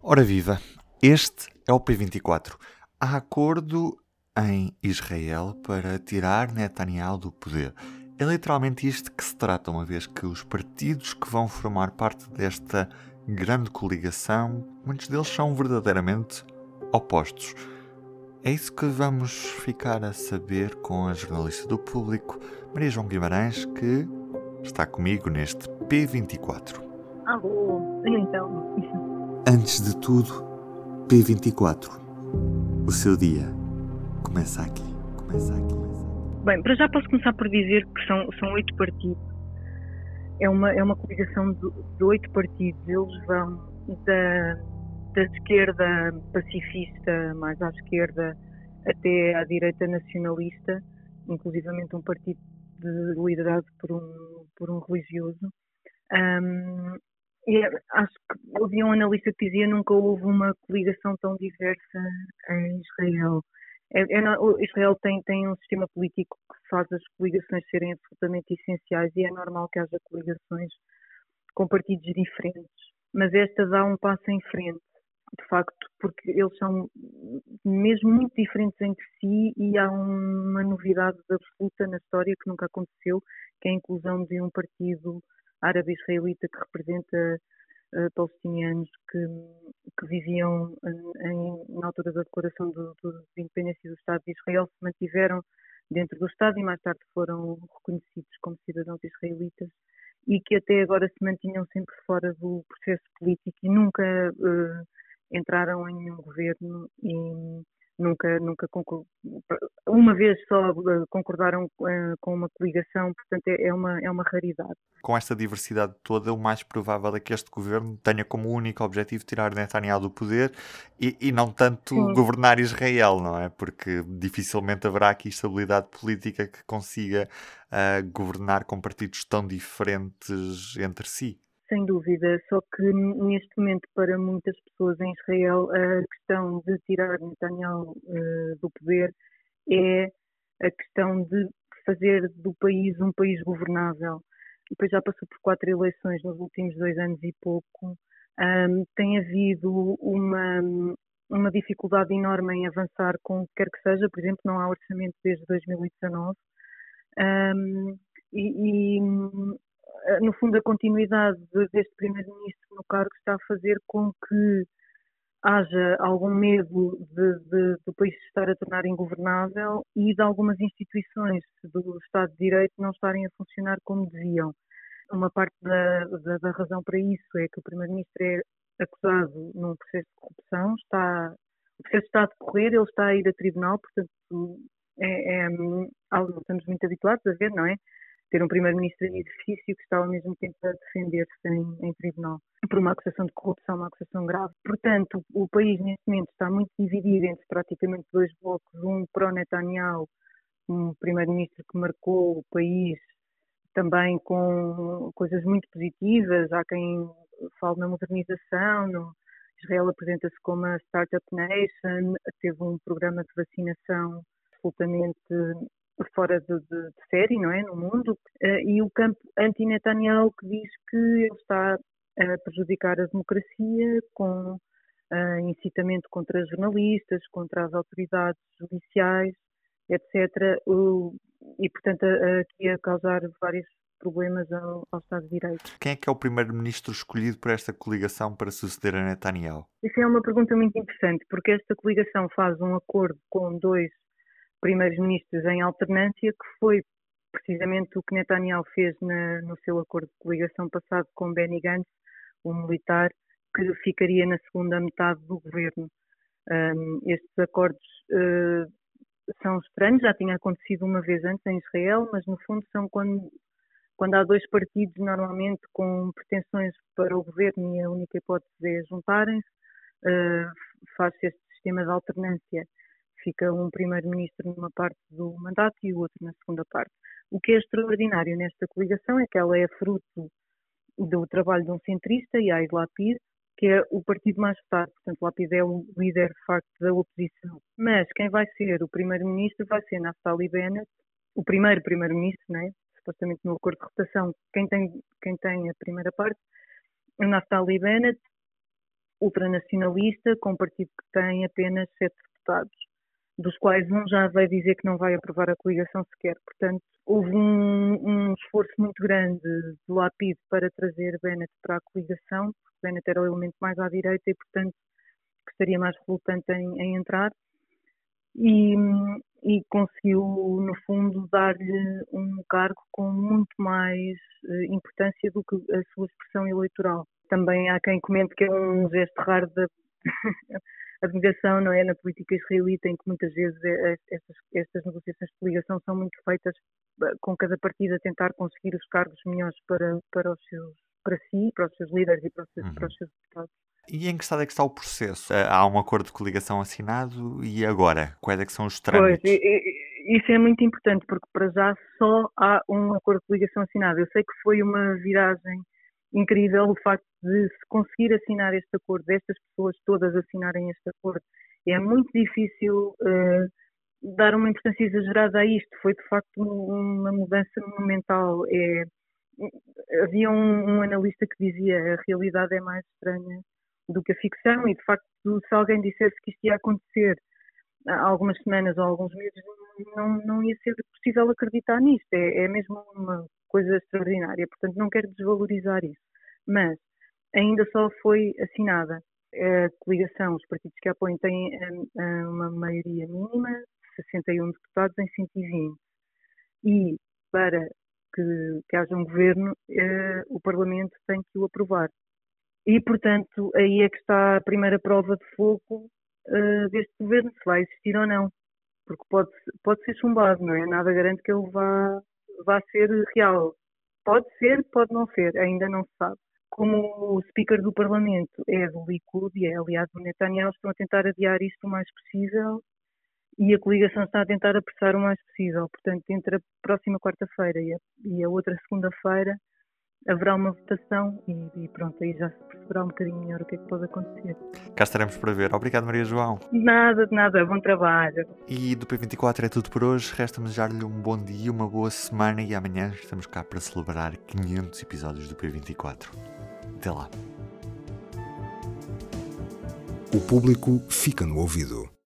Ora viva, este é o P24. Há acordo em Israel para tirar Netanyahu do poder. É literalmente isto que se trata, uma vez que os partidos que vão formar parte desta grande coligação, muitos deles são verdadeiramente opostos. É isso que vamos ficar a saber com a jornalista do público, Maria João Guimarães, que está comigo neste P24. Alô, então. Antes de tudo, P24. O seu dia começa aqui. Começa aqui. Bem, para já posso começar por dizer que são, são oito partidos. É uma, é uma coligação de, de oito partidos. Eles vão da, da esquerda pacifista mais à esquerda até à direita nacionalista, inclusivamente um partido de, liderado por um, por um religioso. Um, acho que havia um analista que dizia nunca houve uma coligação tão diversa em Israel. É, é, Israel tem, tem um sistema político que faz as coligações serem absolutamente essenciais e é normal que haja coligações com partidos diferentes. Mas esta dá um passo em frente, de facto, porque eles são mesmo muito diferentes entre si e há uma novidade absoluta na história que nunca aconteceu, que é a inclusão de um partido árabe-israelita que representa uh, palestinianos que, que viviam em, na altura da declaração do, do, de independência do Estado de Israel, se mantiveram dentro do Estado e mais tarde foram reconhecidos como cidadãos israelitas e que até agora se mantinham sempre fora do processo político e nunca uh, entraram em nenhum governo e nunca, nunca uma vez só eh, concordaram eh, com uma coligação, portanto é, é uma, é uma raridade. Com esta diversidade toda, o mais provável é que este governo tenha como único objetivo tirar Netanyahu do poder e, e não tanto Sim. governar Israel, não é? Porque dificilmente haverá aqui estabilidade política que consiga uh, governar com partidos tão diferentes entre si. Sem dúvida, só que neste momento para muitas pessoas em Israel a questão de tirar Netanyahu uh, do poder é a questão de fazer do país um país governável. Depois já passou por quatro eleições nos últimos dois anos e pouco. Um, tem havido uma, uma dificuldade enorme em avançar com o que quer que seja, por exemplo, não há orçamento desde 2019. Um, e, e no fundo, a continuidade deste primeiro-ministro no cargo está a fazer com que haja algum medo de, de, do país estar a tornar ingovernável e de algumas instituições do Estado de Direito não estarem a funcionar como deviam. Uma parte da, da, da razão para isso é que o primeiro-ministro é acusado num processo de corrupção, está, o processo está a decorrer, ele está a ir a tribunal, portanto é, é que estamos muito habituados a ver, não é? Ter um primeiro-ministro em exercício que está ao mesmo tempo a defender-se em, em, tribunal por uma acusação de corrupção, uma acusação grave. Portanto, o país neste momento está muito dividido entre praticamente dois blocos, um pró-Netanyahu, um primeiro-ministro que marcou o país também com coisas muito positivas, há quem fale na modernização, no, Israel apresenta-se como a Startup Nation, teve um programa de vacinação absolutamente fora de, de, de, série, não é, no mundo, uh, e o campo anti-Netanyahu que diz que ele está a prejudicar a democracia com uh, incitamento contra jornalistas, contra as autoridades judiciais, etc. E, portanto, aqui a causar vários problemas ao, ao, Estado de Direito. Quem é que é o primeiro-ministro escolhido por esta coligação para suceder a Netanyahu? Isso é uma pergunta muito interessante, porque esta coligação faz um acordo com dois primeiros ministros em alternância, que foi precisamente o que Netanyahu fez na, no seu acordo de coligação passado com Benny Gantz, o militar, que ficaria na segunda metade do governo. Um, estes acordos uh, são estranhos, já tinha acontecido uma vez antes em Israel, mas no fundo são quando, quando há dois partidos normalmente com pretensões para o governo e a única hipótese é juntarem-se, uh, faz-se este sistema de alternância fica um primeiro-ministro numa parte do mandato e o outro na segunda parte. O que é extraordinário nesta coligação é que ela é fruto do trabalho de um centrista, Yair Lapid, que é o partido mais votado, portanto Lapid é o líder de facto da oposição. Mas quem vai ser o primeiro-ministro vai ser Naftali Bennett, o primeiro primeiro-ministro, né? supostamente no acordo de rotação, quem tem, quem tem a primeira parte, é Naftali Bennett, ultranacionalista, com um partido que tem apenas sete deputados, dos quais um já vai dizer que não vai aprovar a coligação sequer. Portanto, houve um, um esforço muito grande do LAPID para trazer Bennett para a coligação, porque Bennett era o elemento mais à direita e, portanto, que estaria mais relutante em, em entrar. E, e, conseguiu, no fundo, dar-lhe um cargo com muito mais uh, importância do que a sua expressão eleitoral. Também há quem comente que é um gesto raro da abnegação, não é, na política israelita, em que muitas vezes é, é, estas, estas negociações de coligação são muito feitas eh, com cada partido a tentar conseguir os cargos melhores para, para, os seus, para si, para os seus líderes e para os seus, uhum. para os seus deputados. E em que estado é que está o processo? Eh, há um acordo de coligação assinado e agora? Quais é que são os trâmites? Pois, isso é muito importante, porque para já só há um acordo de coligação assinado. Eu sei que foi uma viragem incrível o facto de se conseguir assinar este acordo, destas pessoas todas assinarem este acordo. É muito difícil uh, dar uma importância exagerada a isto. Foi de facto uma mudança monumental. É, havia um, um, analista que dizia a realidade é mais estranha do que a ficção e de facto se alguém dissesse que isto ia acontecer há algumas semanas ou alguns meses não, não ia ser possível acreditar nisto. É, é mesmo uma coisa extraordinária. Portanto, não quero desvalorizar isso. Mas ainda só foi assinada a coligação, os partidos que a apoiam têm hum, hum, uma maioria mínima, 61 deputados em 120. E para que, que haja um governo, eh, o Parlamento tem que o aprovar. E, portanto, aí é que está a primeira prova de fogo eh, deste governo, se vai existir ou não. Porque pode, pode ser chumbado, não é? Nada garante que ele vá, vá ser real. Pode ser, pode não ser, ainda não se sabe como o Speaker do Parlamento é do Likud e é aliado do Netanyahu, estão a tentar adiar isto o mais possível e a coligação está a tentar apressar o mais possível. Portanto, entre a próxima quarta-feira e, e, a outra segunda-feira haverá uma votação e, e, pronto, aí já se perceberá um bocadinho melhor o que é que pode acontecer. Cá estaremos para ver. Obrigado, Maria João. Nada, de nada. Bom trabalho. E do P24 é tudo por hoje. Resta-me desejar-lhe um bom dia, uma boa semana e amanhã estamos cá para celebrar 500 episódios do P24. Até lá. O público fica no ouvido.